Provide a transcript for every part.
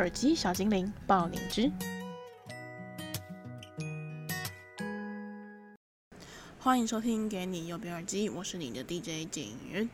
耳机小精灵爆灵芝，欢迎收听《给你右边耳机》，我是你的 DJ 景云。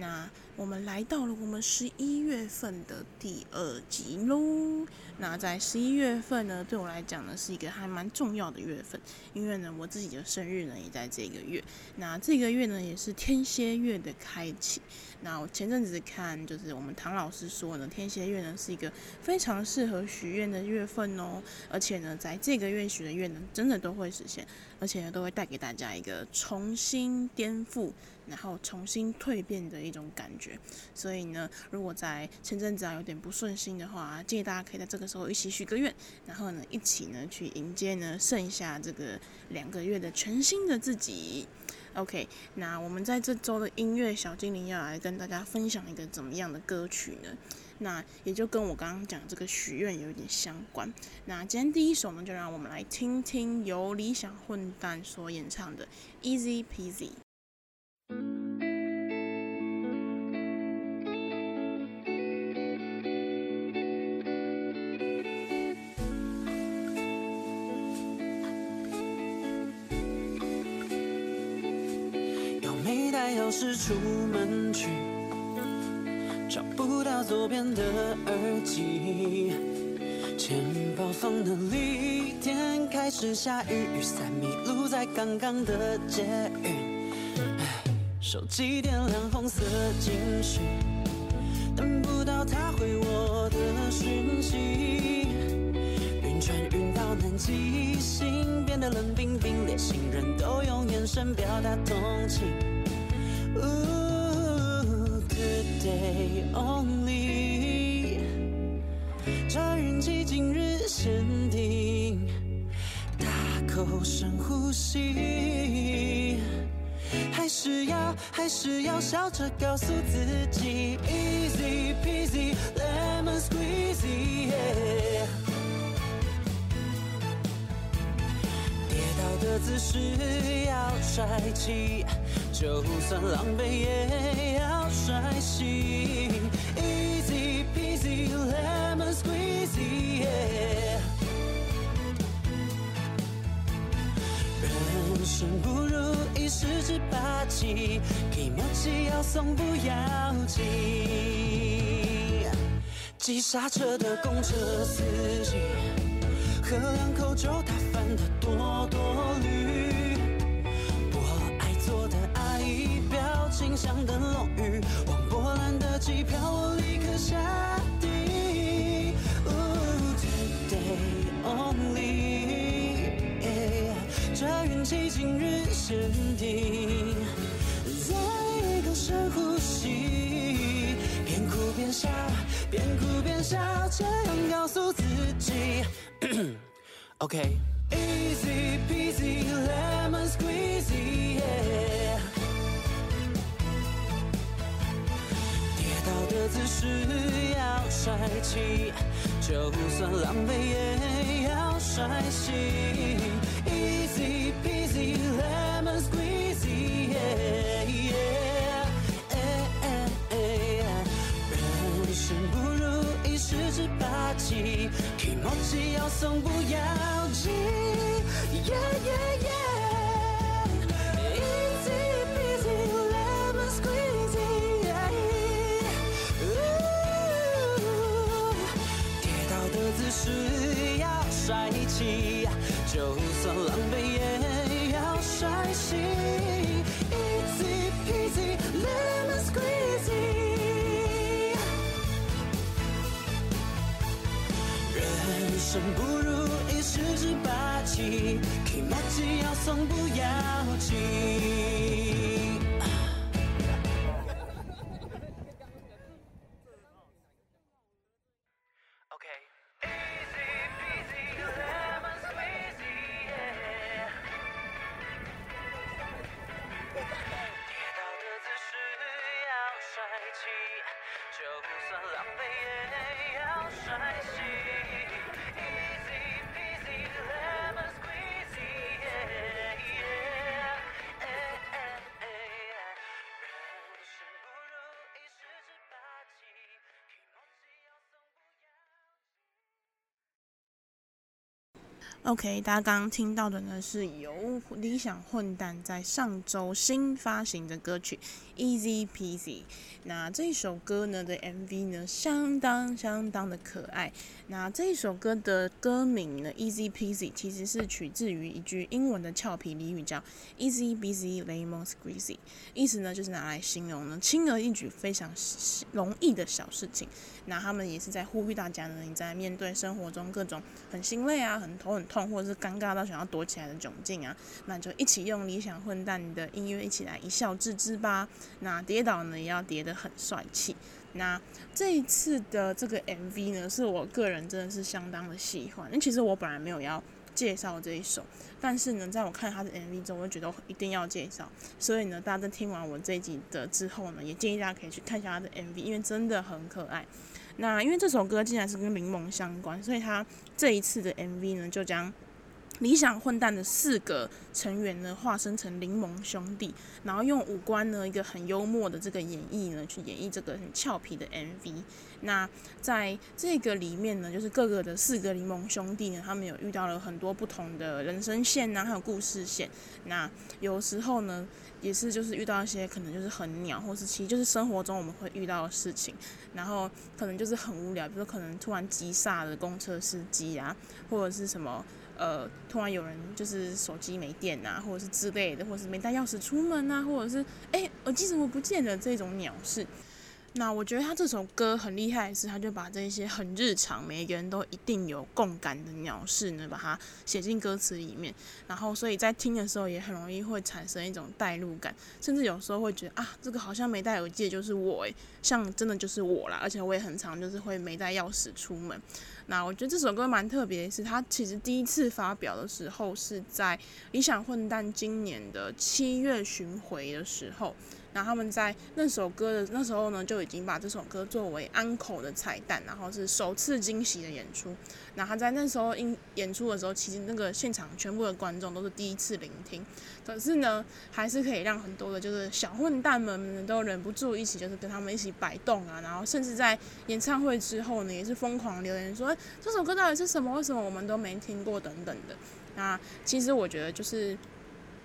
那我们来到了我们十一月份的第二集喽。那在十一月份呢，对我来讲呢，是一个还蛮重要的月份，因为呢，我自己的生日呢也在这个月。那这个月呢，也是天蝎月的开启。那我前阵子看，就是我们唐老师说呢，天蝎月呢是一个非常适合许愿的月份哦。而且呢，在这个月许的愿呢，真的都会实现，而且呢，都会带给大家一个重新颠覆。然后重新蜕变的一种感觉，所以呢，如果在前阵子啊有点不顺心的话，建议大家可以在这个时候一起许个愿，然后呢，一起呢去迎接呢剩下这个两个月的全新的自己。OK，那我们在这周的音乐小精灵要来跟大家分享一个怎么样的歌曲呢？那也就跟我刚刚讲这个许愿有一点相关。那今天第一首呢，就让我们来听听由理想混蛋所演唱的《Easy Peasy》。又没带钥匙出门去，找不到左边的耳机，钱包放哪里？天开始下雨，雨伞迷路在刚刚的街。手机点亮红色警示，等不到他回我的讯息，晕船晕到南极，心变得冷冰冰，连行人都用眼神表达同情。Ooh, today only，这运气今日限定，大口深呼吸。还是要还是要笑着告诉自己，Easy peasy lemon squeezy。跌倒的姿势要帅气，就算狼狈也要帅气，Easy peasy lemon squeezy。人生不如意十之八七，提莫吉要送不要紧。急刹车的公车司机，喝两口酒打翻的多多绿。我爱坐的阿姨，表情像灯笼鱼。往波兰的机票运气今日限定。再一个深呼吸，边哭边笑，边哭边笑，这样告诉自己。OK，Easy peasy lemon squeezy，yeah. 跌倒的姿势要帅气，就算狼狈也帅气。Easy peasy lemon squeezy，人生不如意十之八七，提莫吉要松不要紧。要帅气，就算狼狈也要帅气。Easy peasy lemon squeezy，人生不如意十之八七，提莫吉要送不要紧。帅气，就算浪费也要帅气。OK，大家刚刚听到的呢，是由理想混蛋在上周新发行的歌曲《Easy Peasy》。那这首歌呢的 MV 呢，相当相当的可爱。那这首歌的歌名呢，《Easy Peasy》其实是取自于一句英文的俏皮俚语，叫 Easy Busy Lemon Squeezy，意思呢就是拿来形容呢轻而易举、非常容易的小事情。那他们也是在呼吁大家呢，你在面对生活中各种很心累啊、很头很痛，或者是尴尬到想要躲起来的窘境啊，那就一起用理想混蛋的音乐一起来一笑置之吧。那跌倒呢，也要跌得很帅气。那这一次的这个 MV 呢，是我个人真的是相当的喜欢。那其实我本来没有要介绍这一首，但是呢，在我看他的 MV 中，我就觉得一定要介绍。所以呢，大家在听完我这一集的之后呢，也建议大家可以去看一下他的 MV，因为真的很可爱。那因为这首歌竟然是跟柠檬相关，所以他这一次的 MV 呢，就将理想混蛋的四个成员呢，化身成柠檬兄弟，然后用五官呢，一个很幽默的这个演绎呢，去演绎这个很俏皮的 MV。那在这个里面呢，就是各个的四个柠檬兄弟呢，他们有遇到了很多不同的人生线啊，还有故事线。那有时候呢，也是就是遇到一些可能就是很鸟，或是其实就是生活中我们会遇到的事情。然后可能就是很无聊，比如说可能突然急刹的公车司机啊，或者是什么。呃，突然有人就是手机没电啊，或者是之类的，或者是没带钥匙出门啊，或者是哎，耳机怎么不见了这种鸟事。那我觉得他这首歌很厉害的是，他就把这些很日常，每一个人都一定有共感的鸟事呢，把它写进歌词里面。然后，所以在听的时候也很容易会产生一种代入感，甚至有时候会觉得啊，这个好像没带耳机就是我诶，像真的就是我啦。而且我也很常就是会没带钥匙出门。那我觉得这首歌蛮特别的是，他其实第一次发表的时候是在理想混蛋今年的七月巡回的时候。然后他们在那首歌的那时候呢，就已经把这首歌作为安可的彩蛋，然后是首次惊喜的演出。然后他在那时候因演出的时候，其实那个现场全部的观众都是第一次聆听，可是呢，还是可以让很多的就是小混蛋们都忍不住一起就是跟他们一起摆动啊，然后甚至在演唱会之后呢，也是疯狂留言说，这首歌到底是什么？为什么我们都没听过？等等的。那其实我觉得就是。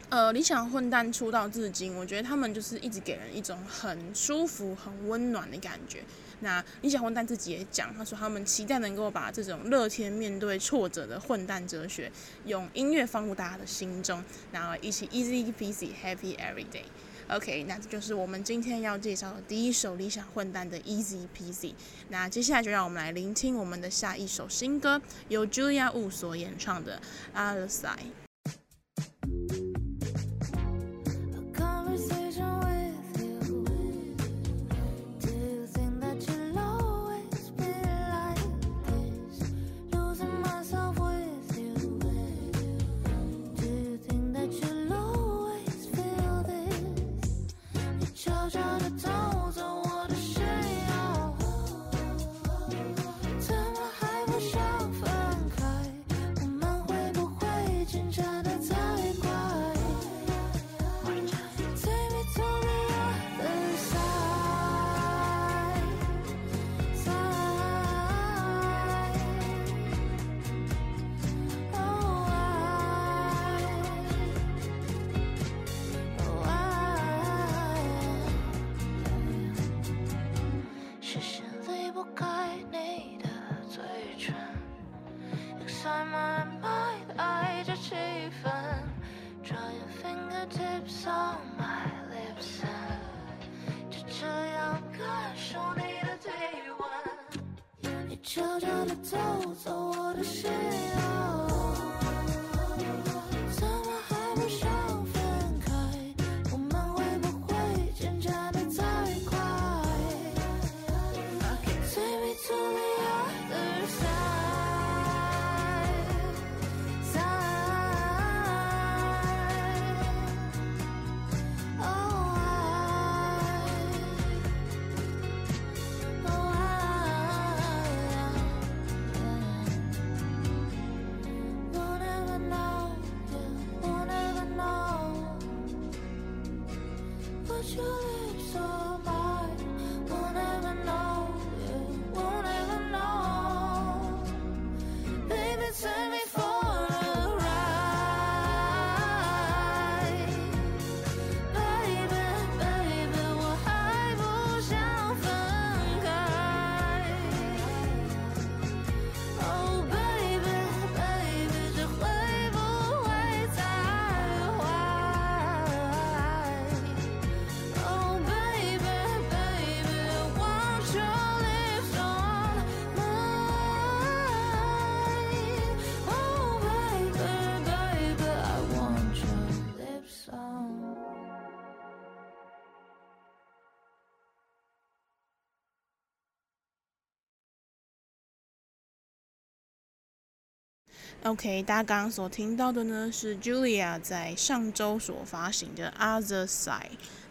呃，理想混蛋出道至今，我觉得他们就是一直给人一种很舒服、很温暖的感觉。那理想混蛋自己也讲，他说他们期待能够把这种乐天面对挫折的混蛋哲学，用音乐放入大家的心中，然后一起 easy peasy happy every day。OK，那这就是我们今天要介绍的第一首理想混蛋的 easy peasy。那接下来就让我们来聆听我们的下一首新歌，由 Julia Wu 所演唱的《Other Side》。But your lips are mine. We'll never know. OK，大家刚刚所听到的呢是 Julia 在上周所发行的《Other Side》。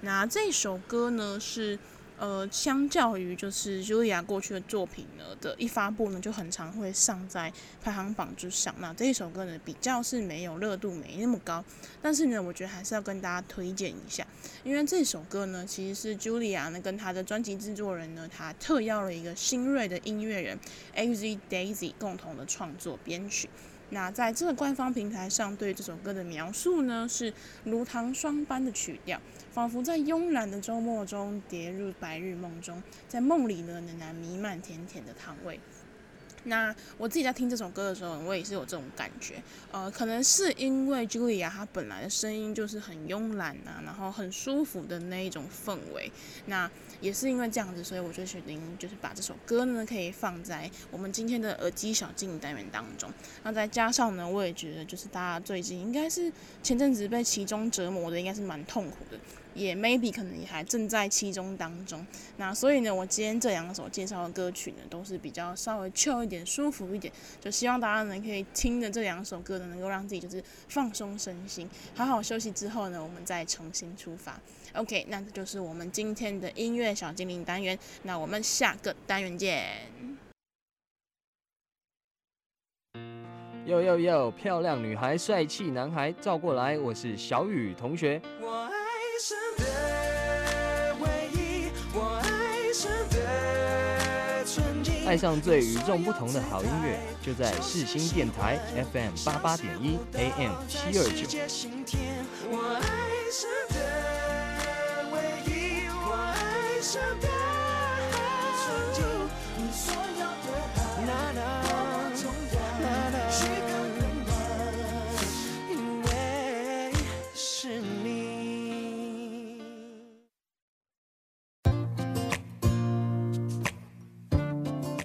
那这首歌呢是呃，相较于就是 Julia 过去的作品呢的一发布呢就很常会上在排行榜之上。那这一首歌呢比较是没有热度没那么高，但是呢我觉得还是要跟大家推荐一下，因为这首歌呢其实是 Julia 呢跟她的专辑制作人呢，他特邀了一个新锐的音乐人 AZ Daisy 共同的创作编曲。那在这个官方平台上，对这首歌的描述呢，是如糖霜般的曲调，仿佛在慵懒的周末中跌入白日梦中，在梦里呢，仍然弥漫甜甜的糖味。那我自己在听这首歌的时候，我也是有这种感觉，呃，可能是因为 Julia 她本来的声音就是很慵懒啊，然后很舒服的那一种氛围，那也是因为这样子，所以我就决定就是把这首歌呢可以放在我们今天的耳机小静单元当中。那再加上呢，我也觉得就是大家最近应该是前阵子被其中折磨的，应该是蛮痛苦的。也 maybe 可能也还正在其中当中，那所以呢，我今天这两首介绍的歌曲呢，都是比较稍微 chill 一点、舒服一点，就希望大家呢可以听着这两首歌呢，能够让自己就是放松身心，好好休息之后呢，我们再重新出发。OK，那这就是我们今天的音乐小精灵单元，那我们下个单元见。呦呦呦，漂亮女孩、帅气男孩，照过来，我是小雨同学。爱上最与众不同的好音乐，就在世新电台 FM 八八点一 AM 七二九。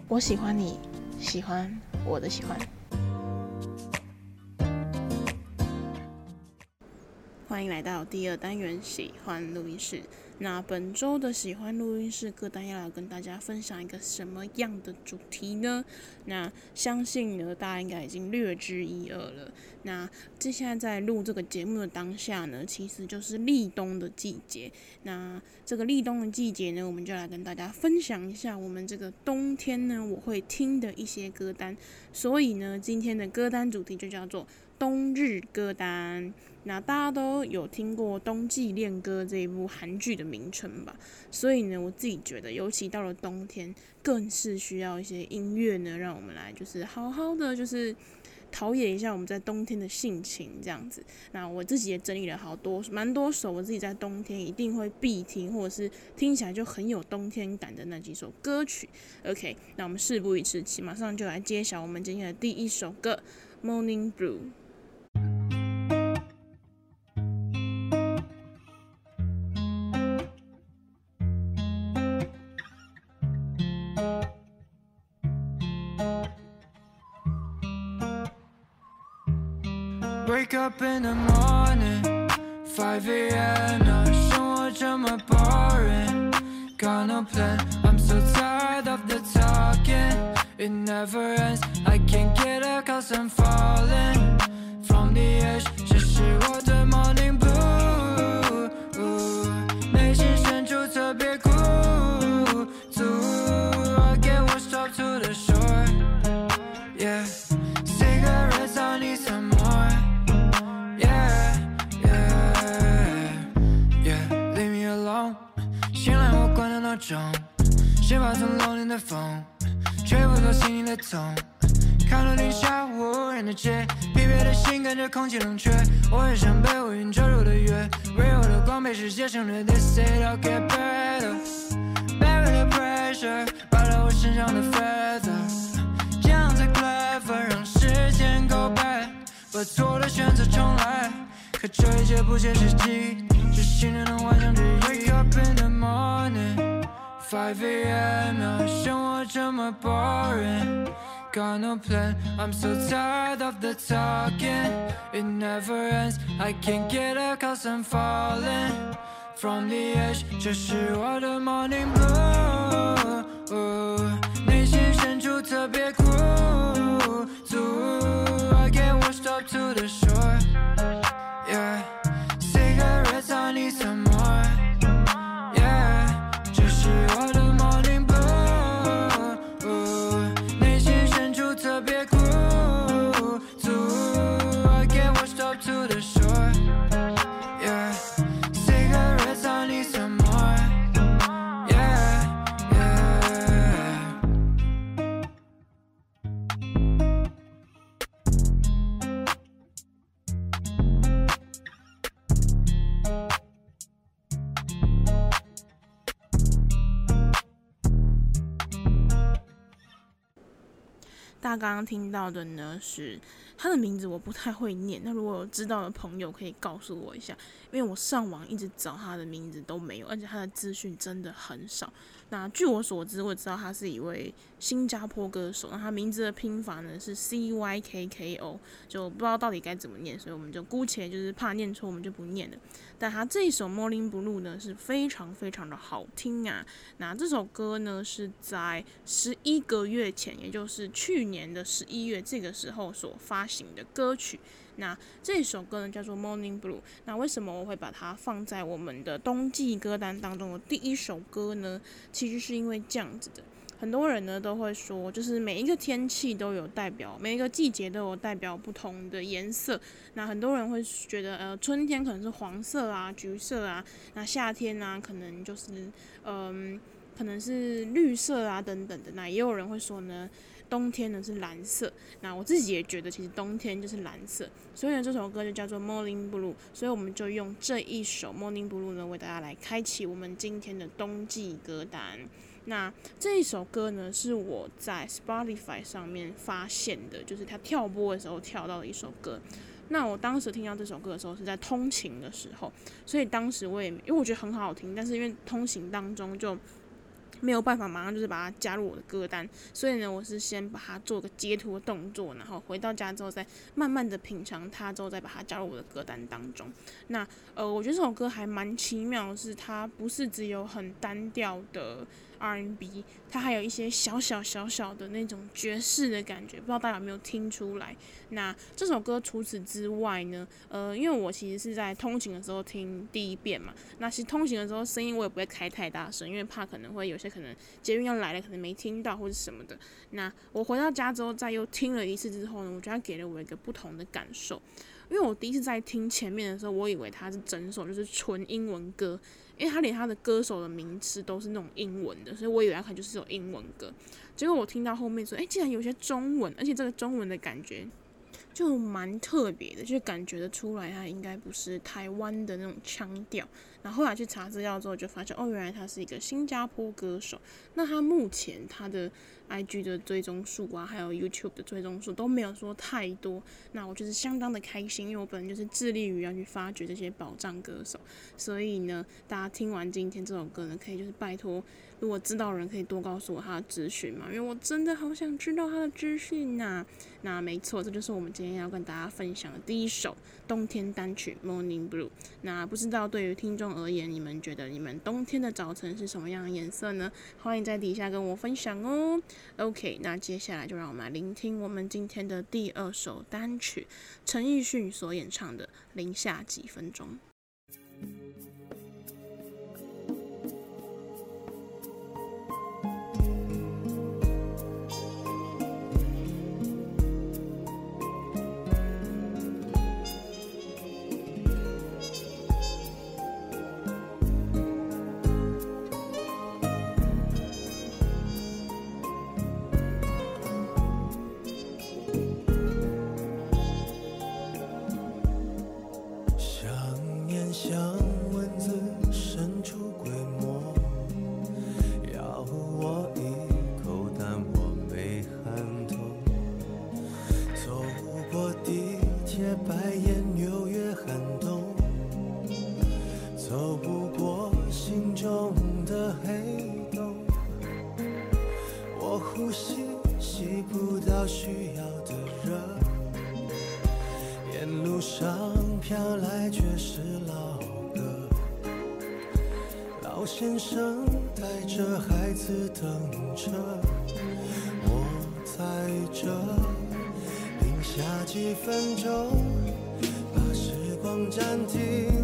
我喜欢你，喜欢我的喜欢。欢迎来到第二单元喜欢录音室。那本周的喜欢录音室歌单要来跟大家分享一个什么样的主题呢？那相信呢，大家应该已经略知一二了。那接下来在录这个节目的当下呢，其实就是立冬的季节。那这个立冬的季节呢，我们就来跟大家分享一下我们这个冬天呢，我会听的一些歌单。所以呢，今天的歌单主题就叫做冬日歌单。那大家都有听过《冬季恋歌》这一部韩剧的名称吧？所以呢，我自己觉得，尤其到了冬天，更是需要一些音乐呢，让我们来就是好好的就是陶冶一下我们在冬天的性情这样子。那我自己也整理了好多蛮多首我自己在冬天一定会必听，或者是听起来就很有冬天感的那几首歌曲。OK，那我们事不宜迟，马上就来揭晓我们今天的第一首歌《Morning Blue》。up in the morning. 5 a.m. Not sure what I'm boring. Got no plan I'm so tired of the talking. It never ends I can't get out cause I'm falling 的风吹不走心里的痛，看到零下无人的街，疲惫的心跟着空气冷却。我也想被乌云遮住的月，微弱的光被世界省略。This it all get better，better the pressure，拔掉我身上的 feather，这样才 clever，让时间 go back，把错的选择重来。可这一切不切实际，只信任的幻想之一。Wake up in the morning。5 a.m. 要像我这么 boring Got no plan I'm so tired of the talking It never ends I can't get up cause I'm falling From the edge 这是我的 morning blue 内心深处特别孤独 他刚刚听到的呢，是他的名字我不太会念，那如果有知道的朋友可以告诉我一下，因为我上网一直找他的名字都没有，而且他的资讯真的很少。那据我所知，我知道他是一位新加坡歌手，那他名字的拼法呢是 C Y K K O，就不知道到底该怎么念，所以我们就姑且就是怕念错，我们就不念了。但他这一首 Morning Blue 呢是非常非常的好听啊。那这首歌呢是在十一个月前，也就是去年的十一月这个时候所发行的歌曲。那这首歌呢叫做 Morning Blue。那为什么我会把它放在我们的冬季歌单当中的第一首歌呢？其实是因为这样子的，很多人呢都会说，就是每一个天气都有代表，每一个季节都有代表不同的颜色。那很多人会觉得，呃，春天可能是黄色啊、橘色啊，那夏天呢、可能就是嗯、可能是绿色啊等等的。那也有人会说呢。冬天呢是蓝色，那我自己也觉得其实冬天就是蓝色，所以呢这首歌就叫做 Morning Blue，所以我们就用这一首 Morning Blue 呢为大家来开启我们今天的冬季歌单。那这一首歌呢是我在 Spotify 上面发现的，就是它跳播的时候跳到的一首歌。那我当时听到这首歌的时候是在通勤的时候，所以当时我也因为我觉得很好听，但是因为通勤当中就。没有办法马上就是把它加入我的歌单，所以呢，我是先把它做个截图的动作，然后回到家之后再慢慢的品尝它，之后再把它加入我的歌单当中。那呃，我觉得这首歌还蛮奇妙是，它不是只有很单调的。R&B，它还有一些小小小小的那种爵士的感觉，不知道大家有没有听出来？那这首歌除此之外呢？呃，因为我其实是在通勤的时候听第一遍嘛，那其实通勤的时候声音我也不会开太大声，因为怕可能会有些可能捷运要来了，可能没听到或者什么的。那我回到家之后再又听了一次之后呢，我觉得它给了我一个不同的感受，因为我第一次在听前面的时候，我以为它是整首就是纯英文歌。因为他连他的歌手的名字都是那种英文的，所以我以为他可能就是英文歌。结果我听到后面说，哎，竟然有些中文，而且这个中文的感觉就蛮特别的，就感觉得出来它应该不是台湾的那种腔调。然后后来去查资料之后，就发现哦，原来他是一个新加坡歌手。那他目前他的。IG 的追踪数啊，还有 YouTube 的追踪数都没有说太多，那我就是相当的开心，因为我本人就是致力于要去发掘这些宝藏歌手，所以呢，大家听完今天这首歌呢，可以就是拜托，如果知道人可以多告诉我他的资讯嘛，因为我真的好想知道他的资讯呐。那没错，这就是我们今天要跟大家分享的第一首冬天单曲《Morning Blue》。那不知道对于听众而言，你们觉得你们冬天的早晨是什么样的颜色呢？欢迎在底下跟我分享哦。OK，那接下来就让我们来聆听我们今天的第二首单曲，陈奕迅所演唱的《零下几分钟》。些白烟，纽约寒冬，走不过心中的黑洞。我呼吸吸不到需要的热，沿路上飘来却是老歌。老先生带着孩子等着，我在这。下几分钟把时光暂停。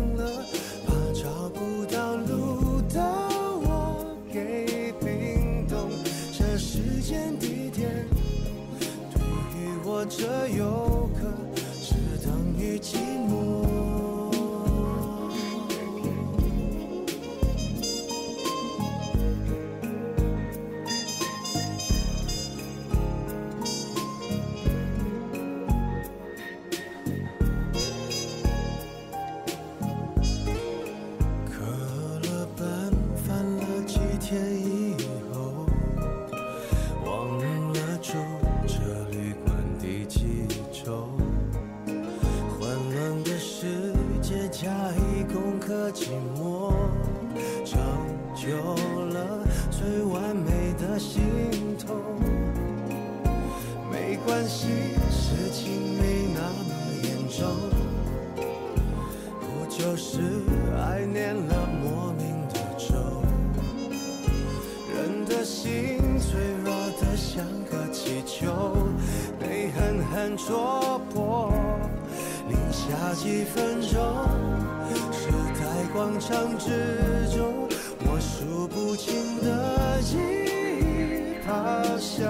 狠戳破，零下几分钟，时代广场之中，我数不清的记忆咆哮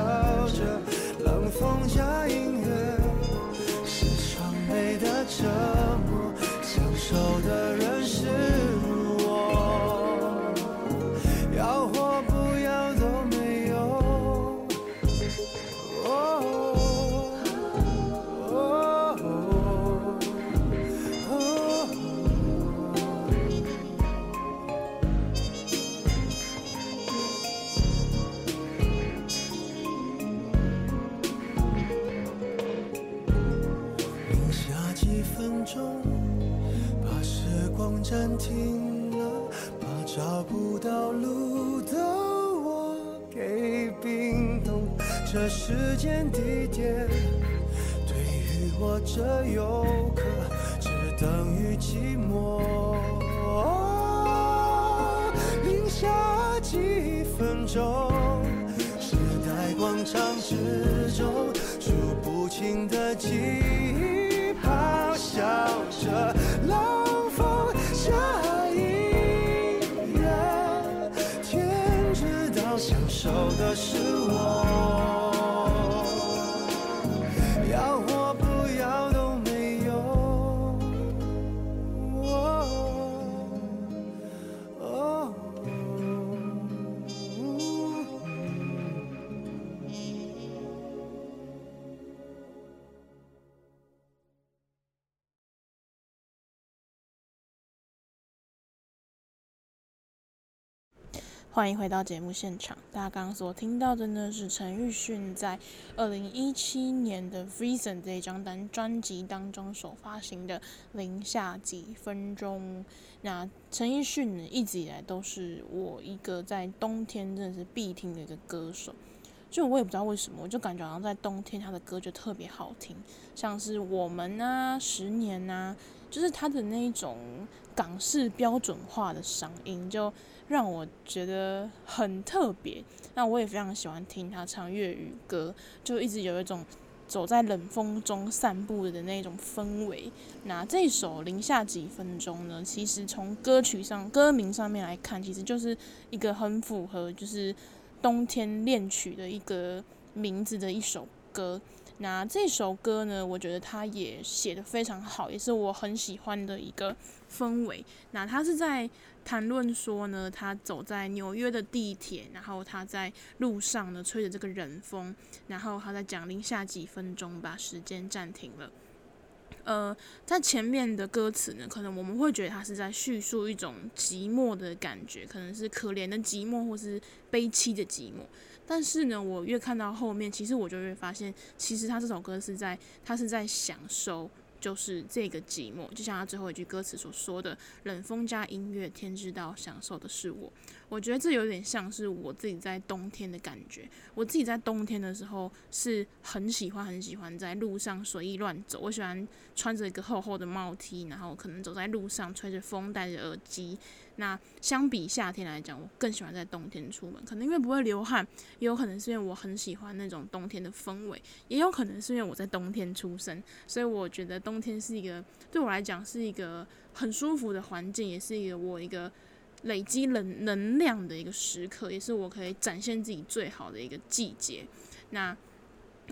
着。冷风加音乐，是双倍的折磨。享受的人是这时间地点，对于我这游客，只等于寂寞。零下几分钟，时代广场之中，数不清的记忆咆哮着，欢迎回到节目现场。大家刚刚所听到的呢，是陈奕迅在二零一七年的《Frozen》这一张单专辑当中所发行的《零下几分钟》。那陈奕迅呢，一直以来都是我一个在冬天真的是必听的一个歌手。就我也不知道为什么，我就感觉好像在冬天他的歌就特别好听，像是《我们》啊，《十年》啊，就是他的那一种港式标准化的嗓音就。让我觉得很特别，那我也非常喜欢听他唱粤语歌，就一直有一种走在冷风中散步的那种氛围。那这首《零下几分钟》呢，其实从歌曲上、歌名上面来看，其实就是一个很符合就是冬天恋曲的一个名字的一首歌。那这首歌呢，我觉得他也写得非常好，也是我很喜欢的一个氛围。那他是在。谈论说呢，他走在纽约的地铁，然后他在路上呢，吹着这个冷风，然后他在讲零下几分钟，把时间暂停了。呃，在前面的歌词呢，可能我们会觉得他是在叙述一种寂寞的感觉，可能是可怜的寂寞，或是悲戚的寂寞。但是呢，我越看到后面，其实我就越发现，其实他这首歌是在，他是在享受。就是这个寂寞，就像他最后一句歌词所说的：“冷风加音乐，天知道享受的是我。”我觉得这有点像是我自己在冬天的感觉。我自己在冬天的时候是很喜欢、很喜欢在路上随意乱走。我喜欢穿着一个厚厚的帽 T，然后可能走在路上，吹着风，戴着耳机。那相比夏天来讲，我更喜欢在冬天出门，可能因为不会流汗，也有可能是因为我很喜欢那种冬天的氛围，也有可能是因为我在冬天出生，所以我觉得冬天是一个对我来讲是一个很舒服的环境，也是一个我一个累积能能量的一个时刻，也是我可以展现自己最好的一个季节。那。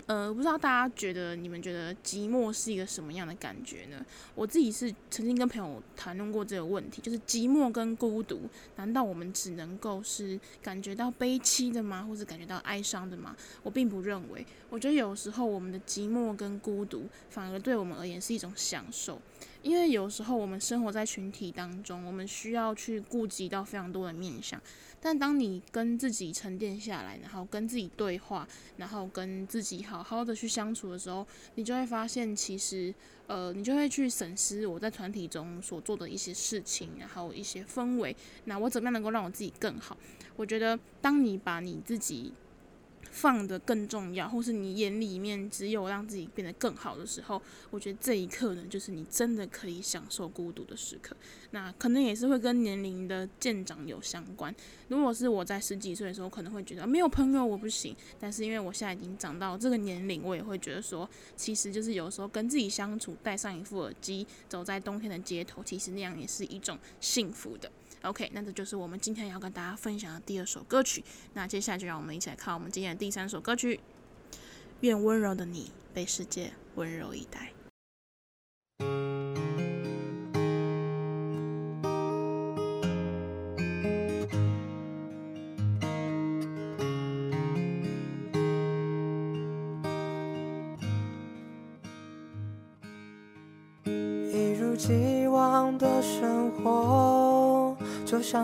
呃，不知道大家觉得，你们觉得寂寞是一个什么样的感觉呢？我自己是曾经跟朋友谈论过这个问题，就是寂寞跟孤独，难道我们只能够是感觉到悲戚的吗？或者感觉到哀伤的吗？我并不认为，我觉得有时候我们的寂寞跟孤独，反而对我们而言是一种享受。因为有时候我们生活在群体当中，我们需要去顾及到非常多的面向。但当你跟自己沉淀下来，然后跟自己对话，然后跟自己好好的去相处的时候，你就会发现，其实，呃，你就会去审视我在团体中所做的一些事情，然后一些氛围。那我怎么样能够让我自己更好？我觉得，当你把你自己放得更重要，或是你眼里面只有让自己变得更好的时候，我觉得这一刻呢，就是你真的可以享受孤独的时刻。那可能也是会跟年龄的渐长有相关。如果是我在十几岁的时候，可能会觉得没有朋友我不行。但是因为我现在已经长到这个年龄，我也会觉得说，其实就是有时候跟自己相处，戴上一副耳机，走在冬天的街头，其实那样也是一种幸福的。OK，那这就是我们今天要跟大家分享的第二首歌曲。那接下来就让我们一起来看我们今天的第三首歌曲。愿温柔的你被世界温柔以待。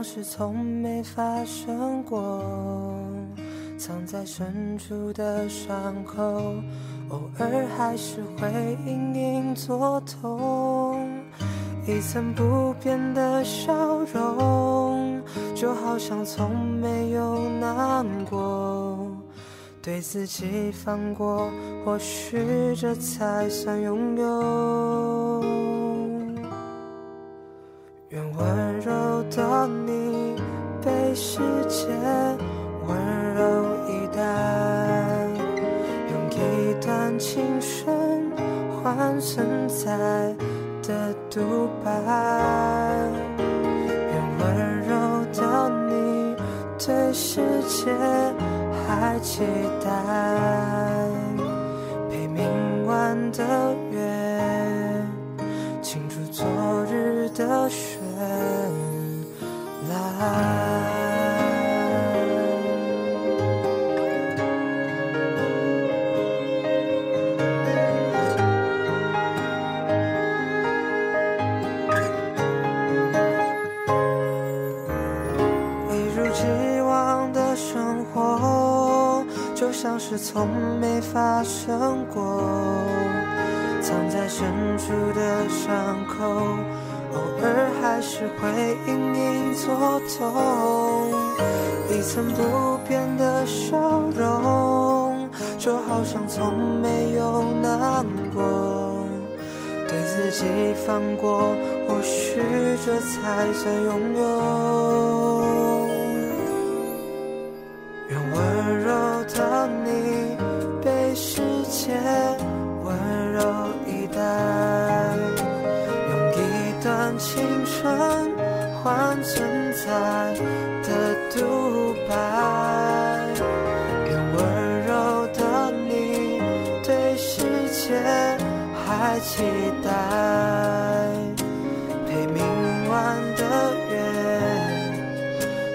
像是从没发生过。藏在深处的伤口，偶尔还是会隐隐作痛。一层不变的笑容，就好像从没有难过。对自己放过，或许这才算拥有。的你被世界温柔以待，用一段青春换存在的独白。愿温柔的你对世界还期待，陪明晚的一如既往的生活，就像是从没发生过，藏在深处的伤口，偶尔还是会隐隐作痛。一层不变的笑容，就好像从没有难过。对自己放过，或许这才算拥有。期待，陪明晚的月，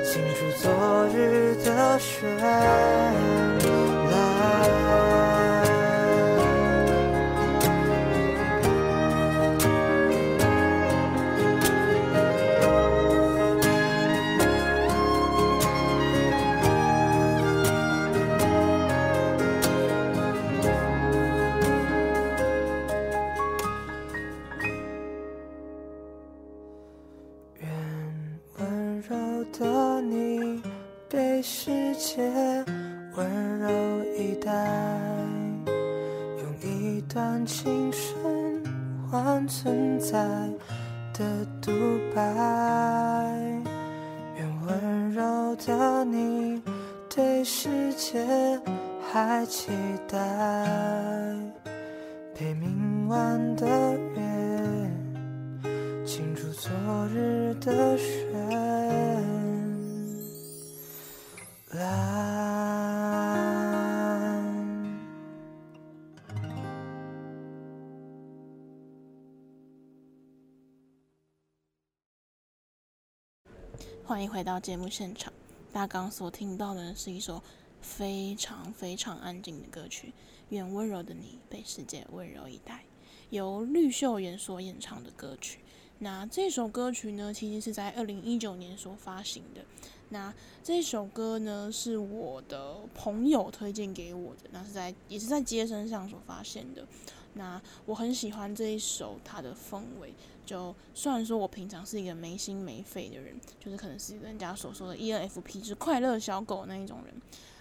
清除昨日的水。在的独白，愿温柔的你对世界还期待，陪明晚的月，倾注昨日的绚烂。欢迎回到节目现场。大家刚所听到的是一首非常非常安静的歌曲，《愿温柔的你被世界温柔以待》，由绿秀妍所演唱的歌曲。那这首歌曲呢，其实是在二零一九年所发行的。那这首歌呢，是我的朋友推荐给我的，那是在也是在街声上所发现的。那我很喜欢这一首它的氛围。就虽然说我平常是一个没心没肺的人，就是可能是人家所说的 ENFP，就是快乐小狗那一种人，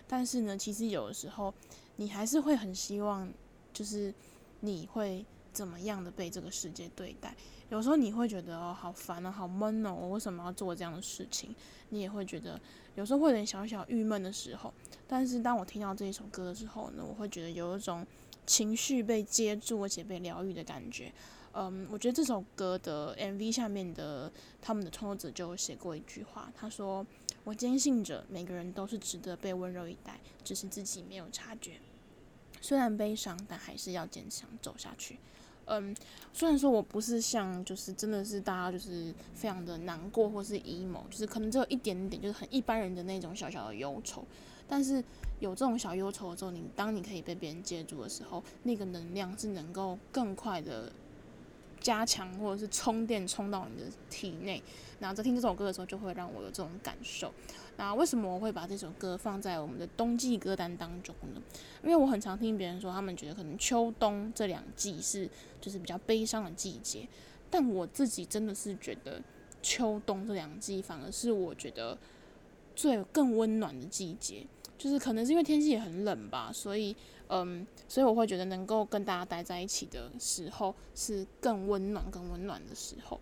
但是呢，其实有的时候你还是会很希望，就是你会怎么样的被这个世界对待。有时候你会觉得哦，好烦啊，好闷哦，我为什么要做这样的事情？你也会觉得有时候会有点小小郁闷的时候。但是当我听到这一首歌的时候呢，我会觉得有一种情绪被接住而且被疗愈的感觉。嗯，我觉得这首歌的 MV 下面的他们的创作者就写过一句话，他说：“我坚信着每个人都是值得被温柔以待，只是自己没有察觉。虽然悲伤，但还是要坚强走下去。”嗯，虽然说我不是像就是真的是大家就是非常的难过或是 emo，就是可能只有一点点就是很一般人的那种小小的忧愁，但是有这种小忧愁的时候，你当你可以被别人接住的时候，那个能量是能够更快的。加强或者是充电充到你的体内，然后在听这首歌的时候，就会让我有这种感受。那为什么我会把这首歌放在我们的冬季歌单当中呢？因为我很常听别人说，他们觉得可能秋冬这两季是就是比较悲伤的季节，但我自己真的是觉得秋冬这两季反而是我觉得最更温暖的季节。就是可能是因为天气也很冷吧，所以嗯，所以我会觉得能够跟大家待在一起的时候是更温暖、更温暖的时候。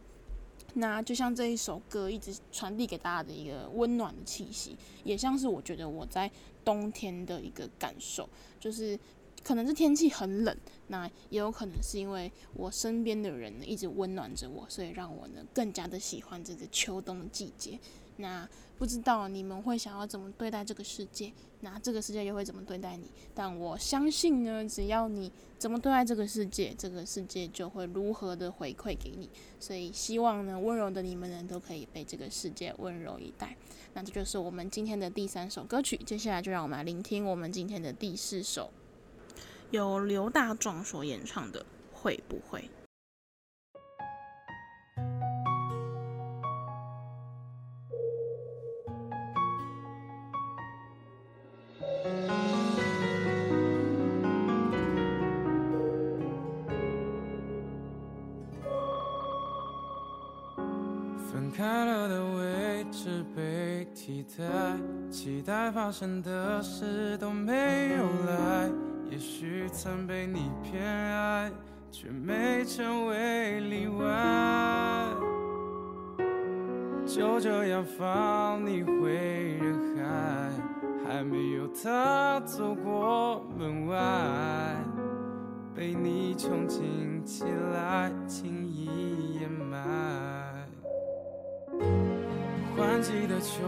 那就像这一首歌一直传递给大家的一个温暖的气息，也像是我觉得我在冬天的一个感受，就是可能是天气很冷，那也有可能是因为我身边的人呢一直温暖着我，所以让我呢更加的喜欢这个秋冬的季节。那不知道你们会想要怎么对待这个世界，那这个世界又会怎么对待你？但我相信呢，只要你怎么对待这个世界，这个世界就会如何的回馈给你。所以希望呢，温柔的你们呢，都可以被这个世界温柔以待。那这就是我们今天的第三首歌曲，接下来就让我们来聆听我们今天的第四首，由刘大壮所演唱的《会不会》。分开了的位置被替代期待发生的事都没有来，也许曾被你偏爱，却没成为例外。就这样放你回人海，还没有踏走过门外，被你憧憬起来，轻易掩埋。换季的秋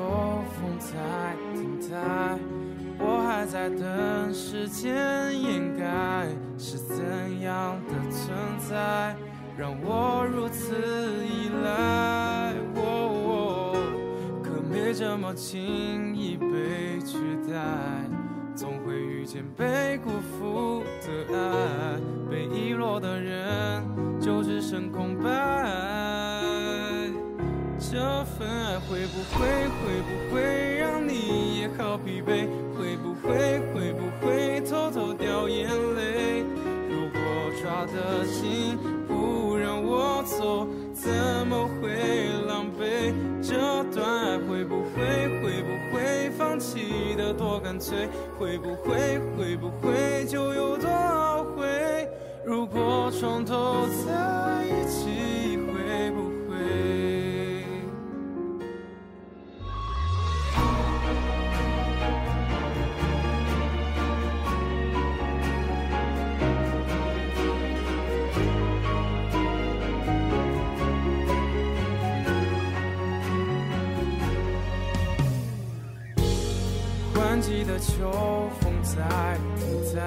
风在等待，我还在等时间掩盖，是怎样的存在让我如此依赖？哦哦，会这么轻易被取代，总会遇见被辜负的爱，被遗落的人就只剩空白。这份爱会不会会不会让你也好疲惫？会不会会不这段爱会不会会不会放弃的多干脆？会不会会不会就有多懊悔？如果重头在一起，的秋风在停在，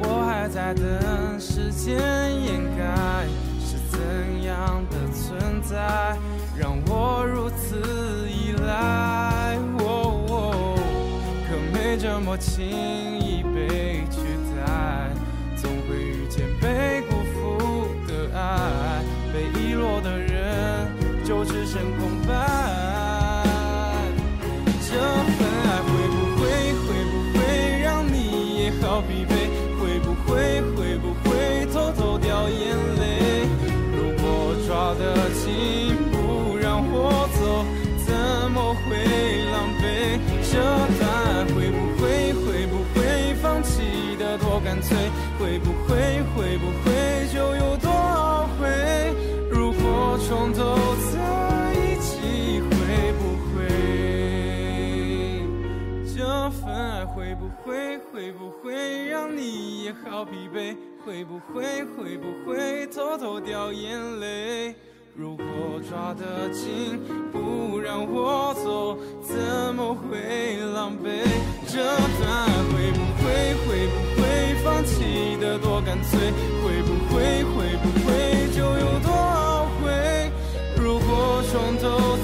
我还在等时间掩盖，是怎样的存在让我如此依赖？哦哦，可没这么轻易被会，不会就有多懊悔？如果重头在一起，会不会这份爱会不会，会不会让你也好疲惫？会不会，会不会偷偷掉眼泪？如果抓得紧，不让我走，怎么会狼狈？这段爱会不会，会不会放弃的多干脆？会不会，会不会就有多懊悔？如果从头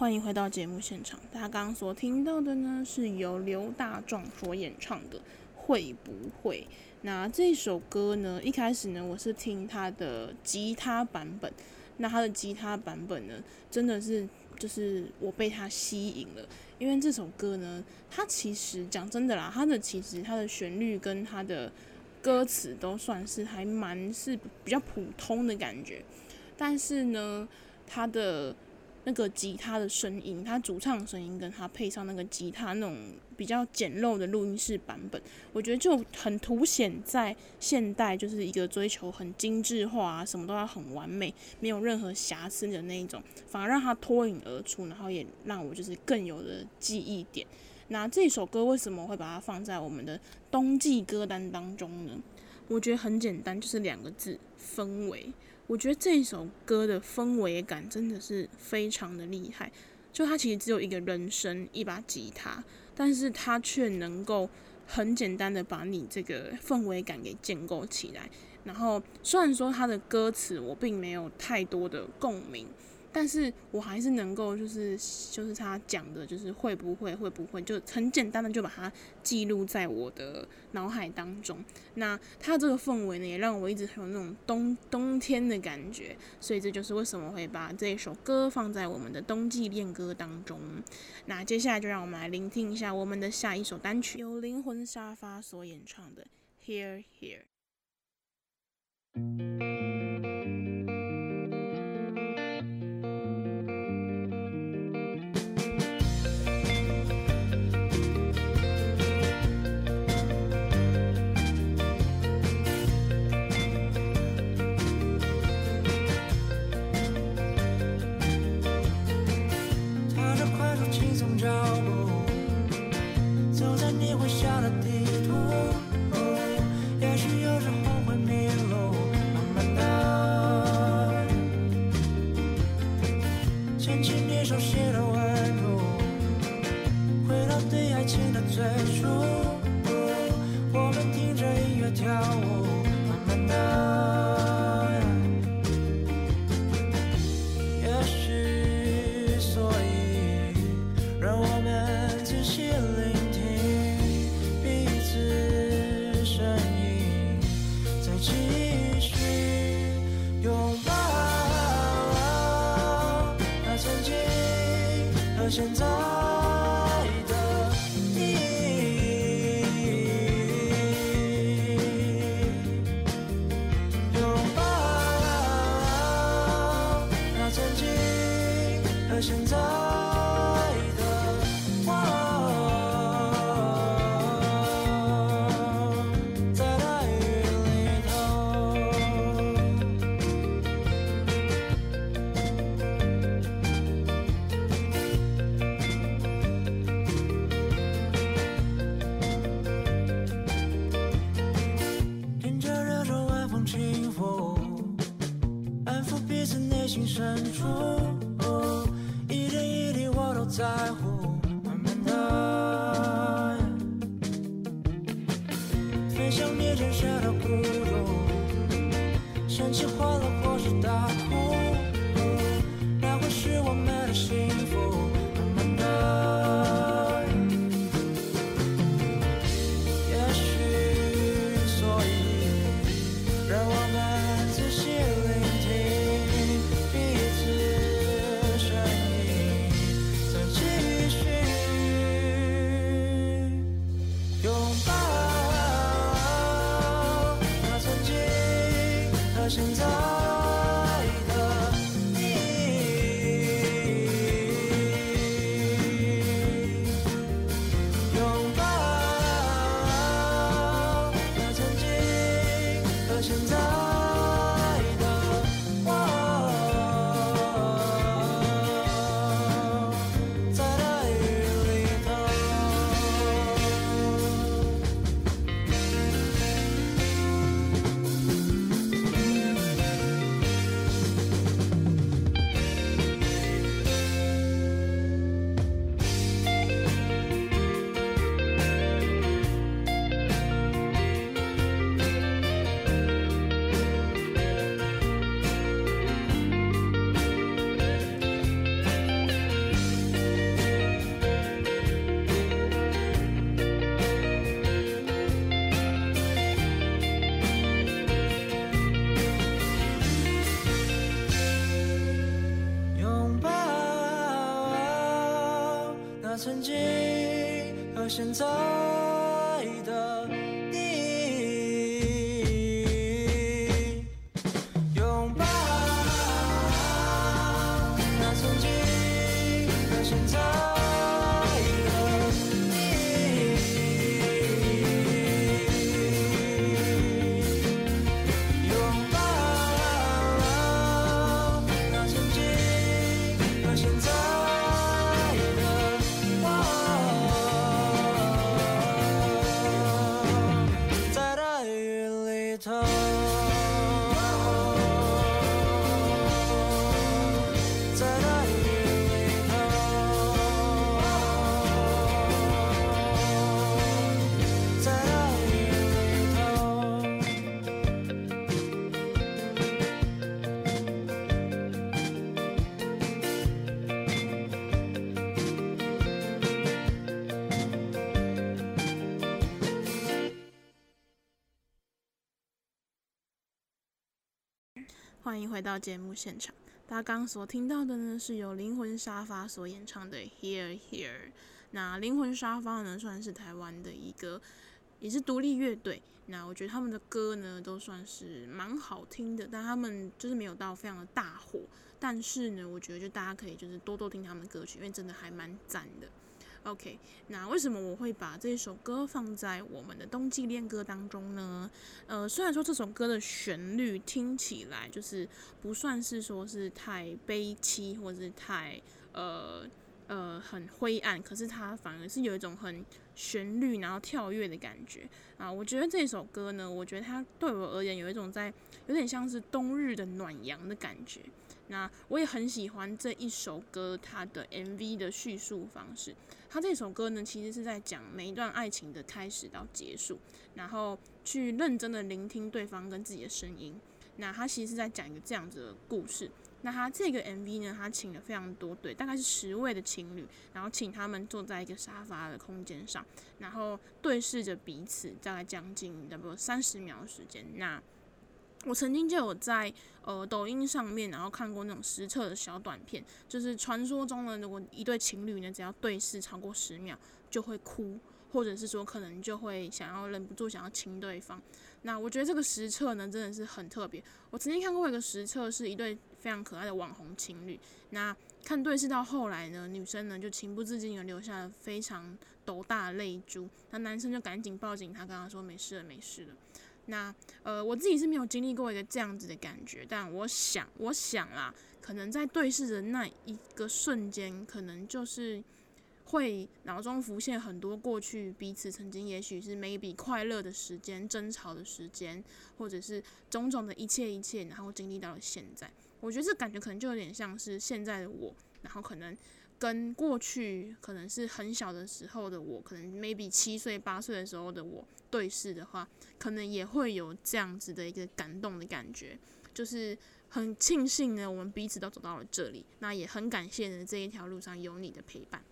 欢迎回到节目现场。大家刚刚所听到的呢，是由刘大壮所演唱的《会不会》。那这首歌呢，一开始呢，我是听他的吉他版本。那他的吉他版本呢，真的是就是我被他吸引了。因为这首歌呢，它其实讲真的啦，它的其实它的旋律跟它的歌词都算是还蛮是比较普通的感觉。但是呢，它的那个吉他的声音，他主唱声音跟他配上那个吉他那种比较简陋的录音室版本，我觉得就很凸显在现代就是一个追求很精致化啊，什么都要很完美，没有任何瑕疵的那一种，反而让他脱颖而出，然后也让我就是更有的记忆点。那这首歌为什么会把它放在我们的冬季歌单当中呢？我觉得很简单，就是两个字：氛围。我觉得这首歌的氛围感真的是非常的厉害，就它其实只有一个人声、一把吉他，但是它却能够很简单的把你这个氛围感给建构起来。然后虽然说它的歌词我并没有太多的共鸣。但是我还是能够，就是就是他讲的，就是会不会会不会，就很简单的就把它记录在我的脑海当中。那他这个氛围呢，也让我一直很有那种冬冬天的感觉。所以这就是为什么会把这一首歌放在我们的冬季恋歌当中。那接下来就让我们来聆听一下我们的下一首单曲，由灵魂沙发所演唱的《Here Here》。让我们和现回到节目现场。大家刚所听到的呢，是由灵魂沙发所演唱的《Here Here》。那灵魂沙发呢，算是台湾的一个，也是独立乐队。那我觉得他们的歌呢，都算是蛮好听的，但他们就是没有到非常的大火。但是呢，我觉得就大家可以就是多多听他们的歌曲，因为真的还蛮赞的。OK，那为什么我会把这首歌放在我们的冬季恋歌当中呢？呃，虽然说这首歌的旋律听起来就是不算是说是太悲凄，或者是太呃呃很灰暗，可是它反而是有一种很旋律然后跳跃的感觉啊。我觉得这首歌呢，我觉得它对我而言有一种在有点像是冬日的暖阳的感觉。那我也很喜欢这一首歌，它的 MV 的叙述方式。它这首歌呢，其实是在讲每一段爱情的开始到结束，然后去认真的聆听对方跟自己的声音。那它其实是在讲一个这样子的故事。那它这个 MV 呢，它请了非常多对，大概是十位的情侣，然后请他们坐在一个沙发的空间上，然后对视着彼此，大概将近差不多三十秒的时间。那我曾经就有在呃抖音上面，然后看过那种实测的小短片，就是传说中的如果一对情侣呢，只要对视超过十秒就会哭，或者是说可能就会想要忍不住想要亲对方。那我觉得这个实测呢真的是很特别。我曾经看过一个实测，是一对非常可爱的网红情侣，那看对视到后来呢，女生呢就情不自禁的流下了非常斗大的泪珠，那男生就赶紧抱紧她，跟她说没事了，没事了。那呃，我自己是没有经历过一个这样子的感觉，但我想，我想啊，可能在对视的那一个瞬间，可能就是会脑中浮现很多过去彼此曾经，也许是 maybe 快乐的时间、争吵的时间，或者是种种的一切一切，然后经历到了现在。我觉得这感觉可能就有点像是现在的我，然后可能跟过去可能是很小的时候的我，可能 maybe 七岁八岁的时候的我对视的话，可能也会有这样子的一个感动的感觉，就是很庆幸呢，我们彼此都走到了这里，那也很感谢呢，这一条路上有你的陪伴。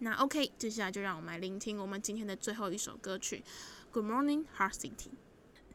那 OK，接下来就让我们来聆听我们今天的最后一首歌曲《Good Morning Heart City》。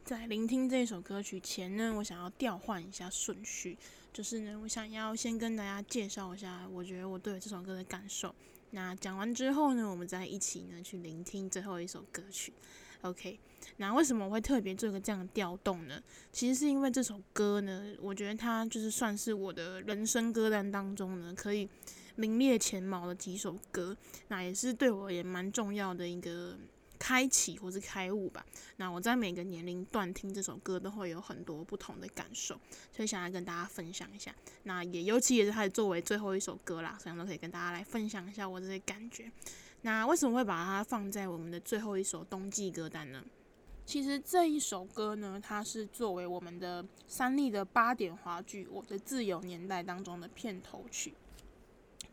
在聆听这首歌曲前呢，我想要调换一下顺序，就是呢，我想要先跟大家介绍一下，我觉得我对这首歌的感受。那讲完之后呢，我们再一起呢去聆听最后一首歌曲。OK，那为什么我会特别做个这样的调动呢？其实是因为这首歌呢，我觉得它就是算是我的人生歌单当中呢，可以名列前茅的几首歌，那也是对我也蛮重要的一个开启或是开悟吧。那我在每个年龄段听这首歌都会有很多不同的感受，所以想要跟大家分享一下。那也尤其也是它作为最后一首歌啦，所以都可以跟大家来分享一下我这些感觉。那为什么会把它放在我们的最后一首冬季歌单呢？其实这一首歌呢，它是作为我们的三立的八点华剧《我的自由年代》当中的片头曲。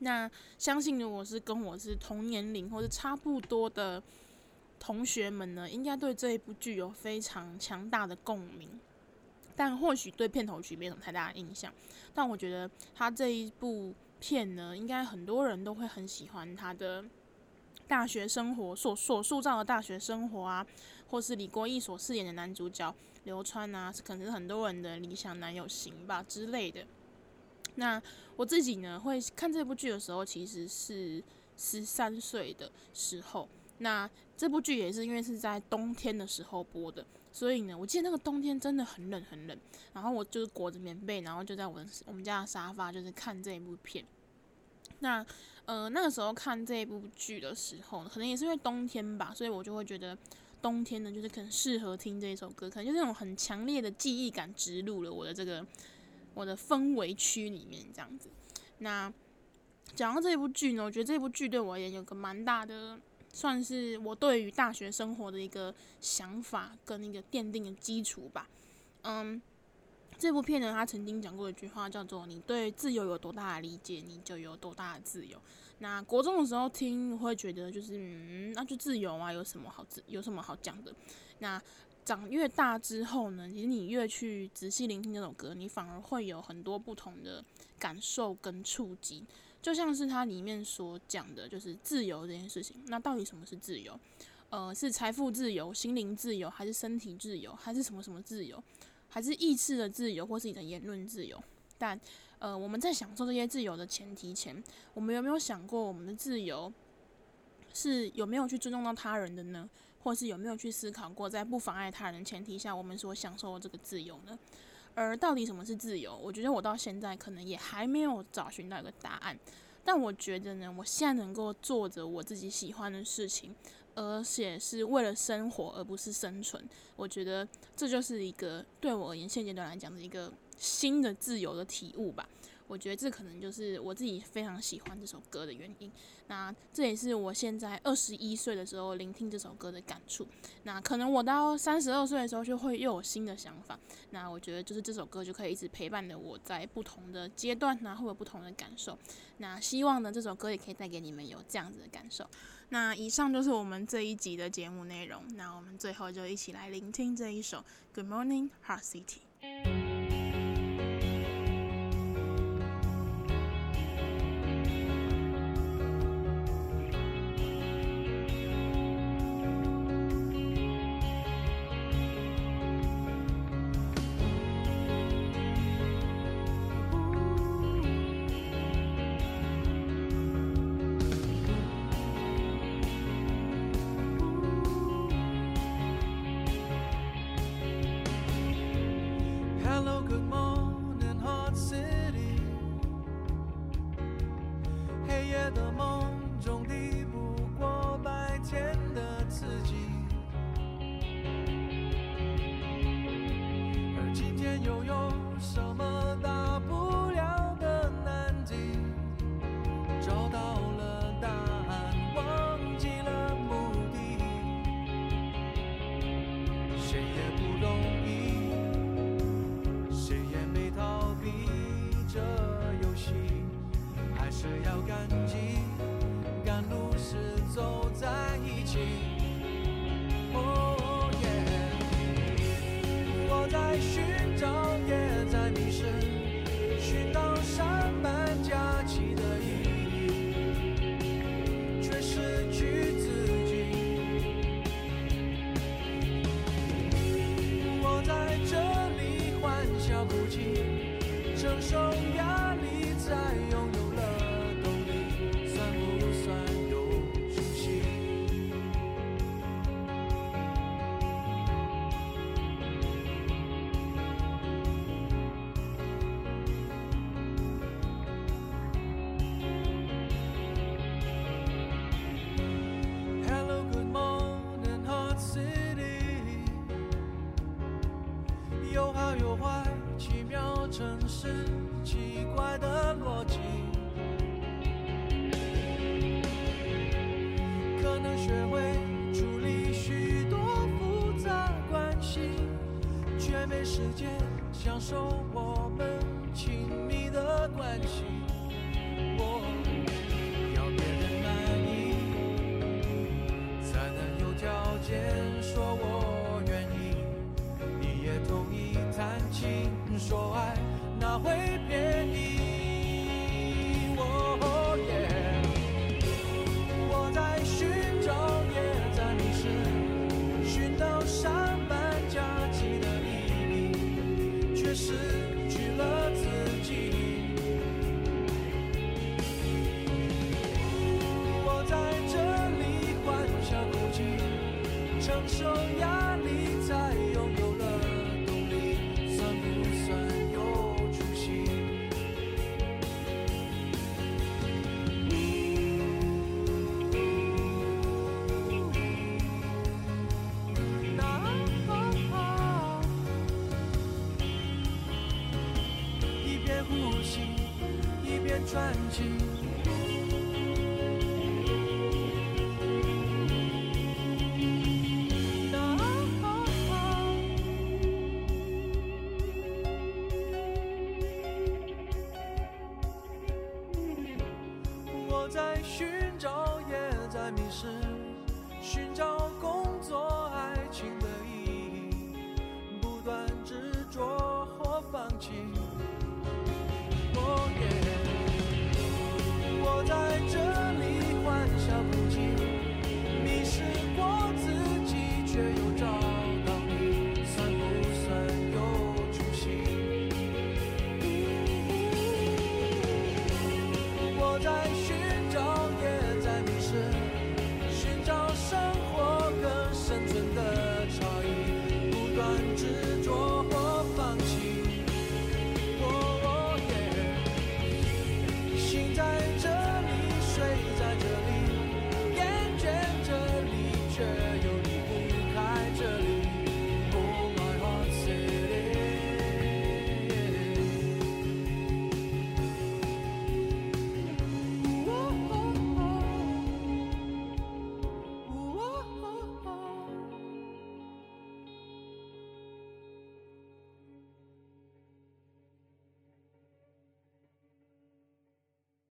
那相信如果是跟我是同年龄或者差不多的同学们呢，应该对这一部剧有非常强大的共鸣。但或许对片头曲没什么太大的印象。但我觉得他这一部片呢，应该很多人都会很喜欢他的大学生活所所塑造的大学生活啊，或是李国毅所饰演的男主角流川啊，可能是很多人的理想男友型吧之类的。那我自己呢，会看这部剧的时候，其实是十三岁的时候。那这部剧也是因为是在冬天的时候播的，所以呢，我记得那个冬天真的很冷很冷。然后我就是裹着棉被，然后就在我我们家的沙发，就是看这一部片。那呃那个时候看这一部剧的时候，可能也是因为冬天吧，所以我就会觉得冬天呢，就是可能适合听这一首歌，可能就是那种很强烈的记忆感植入了我的这个我的氛围区里面这样子。那讲到这部剧呢，我觉得这部剧对我也有个蛮大的。算是我对于大学生活的一个想法跟一个奠定的基础吧。嗯，这部片呢，他曾经讲过一句话，叫做“你对自由有多大的理解，你就有多大的自由”。那国中的时候听，会觉得就是嗯，那就自由啊，有什么好自有什么好讲的？那长越大之后呢，其实你越去仔细聆听这首歌，你反而会有很多不同的感受跟触及。就像是它里面所讲的，就是自由这件事情。那到底什么是自由？呃，是财富自由、心灵自由，还是身体自由，还是什么什么自由？还是意识的自由，或是你的言论自由？但呃，我们在享受这些自由的前提前，我们有没有想过，我们的自由是有没有去尊重到他人的呢？或是有没有去思考过，在不妨碍他人的前提下，我们所享受的这个自由呢？而到底什么是自由？我觉得我到现在可能也还没有找寻到一个答案。但我觉得呢，我现在能够做着我自己喜欢的事情，而且是为了生活而不是生存。我觉得这就是一个对我而言现阶段来讲的一个新的自由的体悟吧。我觉得这可能就是我自己非常喜欢这首歌的原因。那这也是我现在二十一岁的时候聆听这首歌的感触。那可能我到三十二岁的时候就会又有新的想法。那我觉得就是这首歌就可以一直陪伴着我在不同的阶段，呢会有不同的感受。那希望呢，这首歌也可以带给你们有这样子的感受。那以上就是我们这一集的节目内容。那我们最后就一起来聆听这一首《Good Morning Heart City》。时间享受我们亲密的关系，我要别人满意，才能有条件说我愿意，你也同意谈情说爱。那会。我在寻找也在迷失寻找